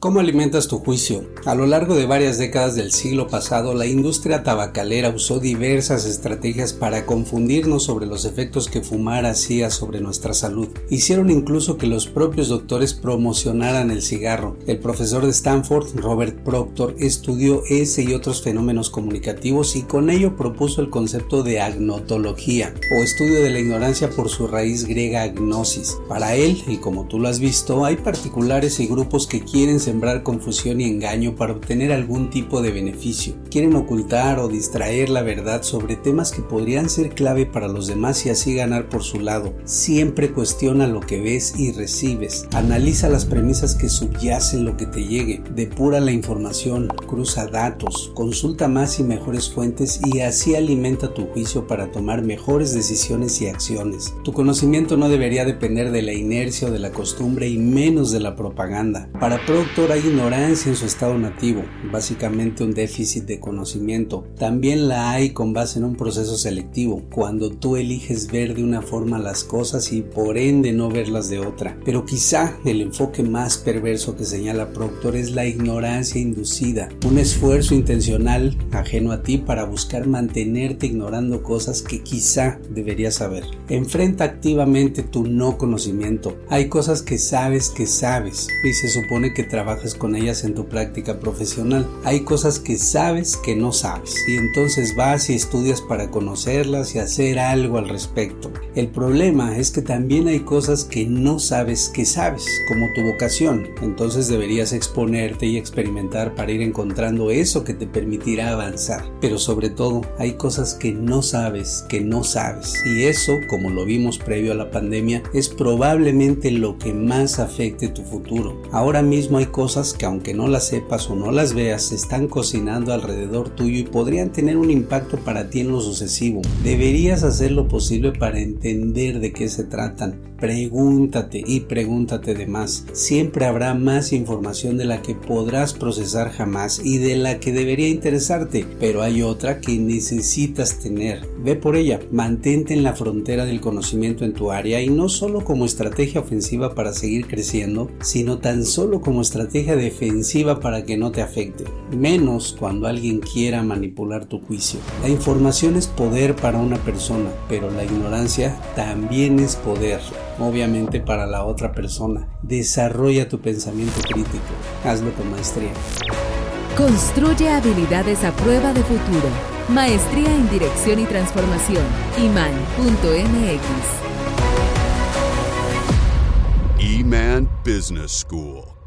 ¿Cómo alimentas tu juicio? A lo largo de varias décadas del siglo pasado, la industria tabacalera usó diversas estrategias para confundirnos sobre los efectos que fumar hacía sobre nuestra salud. Hicieron incluso que los propios doctores promocionaran el cigarro. El profesor de Stanford, Robert Proctor, estudió ese y otros fenómenos comunicativos y con ello propuso el concepto de agnotología, o estudio de la ignorancia por su raíz griega agnosis. Para él, y como tú lo has visto, hay particulares y grupos que quieren sembrar confusión y engaño para obtener algún tipo de beneficio. Quieren ocultar o distraer la verdad sobre temas que podrían ser clave para los demás y así ganar por su lado. Siempre cuestiona lo que ves y recibes. Analiza las premisas que subyacen lo que te llegue. Depura la información, cruza datos, consulta más y mejores fuentes y así alimenta tu juicio para tomar mejores decisiones y acciones. Tu conocimiento no debería depender de la inercia o de la costumbre y menos de la propaganda. Para producto hay ignorancia en su estado nativo, básicamente un déficit de conocimiento. También la hay con base en un proceso selectivo, cuando tú eliges ver de una forma las cosas y por ende no verlas de otra. Pero quizá el enfoque más perverso que señala Proctor es la ignorancia inducida, un esfuerzo intencional ajeno a ti para buscar mantenerte ignorando cosas que quizá deberías saber. Enfrenta activamente tu no conocimiento. Hay cosas que sabes que sabes y se supone que trabajas con ellas en tu práctica profesional. Hay cosas que sabes que no sabes y entonces vas y estudias para conocerlas y hacer algo al respecto. El problema es que también hay cosas que no sabes que sabes, como tu vocación. Entonces deberías exponerte y experimentar para ir encontrando eso que te permitirá avanzar. Pero sobre todo, hay cosas que no sabes que no sabes. Y eso, como lo vimos previo a la pandemia, es probablemente lo que más afecte tu futuro. Ahora mismo hay cosas que aunque no las sepas o no las veas, se están cocinando alrededor tuyo y podrían tener un impacto para ti en lo sucesivo. Deberías hacer lo posible para entender de qué se tratan Pregúntate y pregúntate de más. Siempre habrá más información de la que podrás procesar jamás y de la que debería interesarte, pero hay otra que necesitas tener. Ve por ella, mantente en la frontera del conocimiento en tu área y no solo como estrategia ofensiva para seguir creciendo, sino tan solo como estrategia defensiva para que no te afecte, menos cuando alguien quiera manipular tu juicio. La información es poder para una persona, pero la ignorancia también es poder obviamente para la otra persona. Desarrolla tu pensamiento crítico. Hazlo con maestría. Construye habilidades a prueba de futuro. Maestría en Dirección y Transformación. iman.mx. Iman Business School.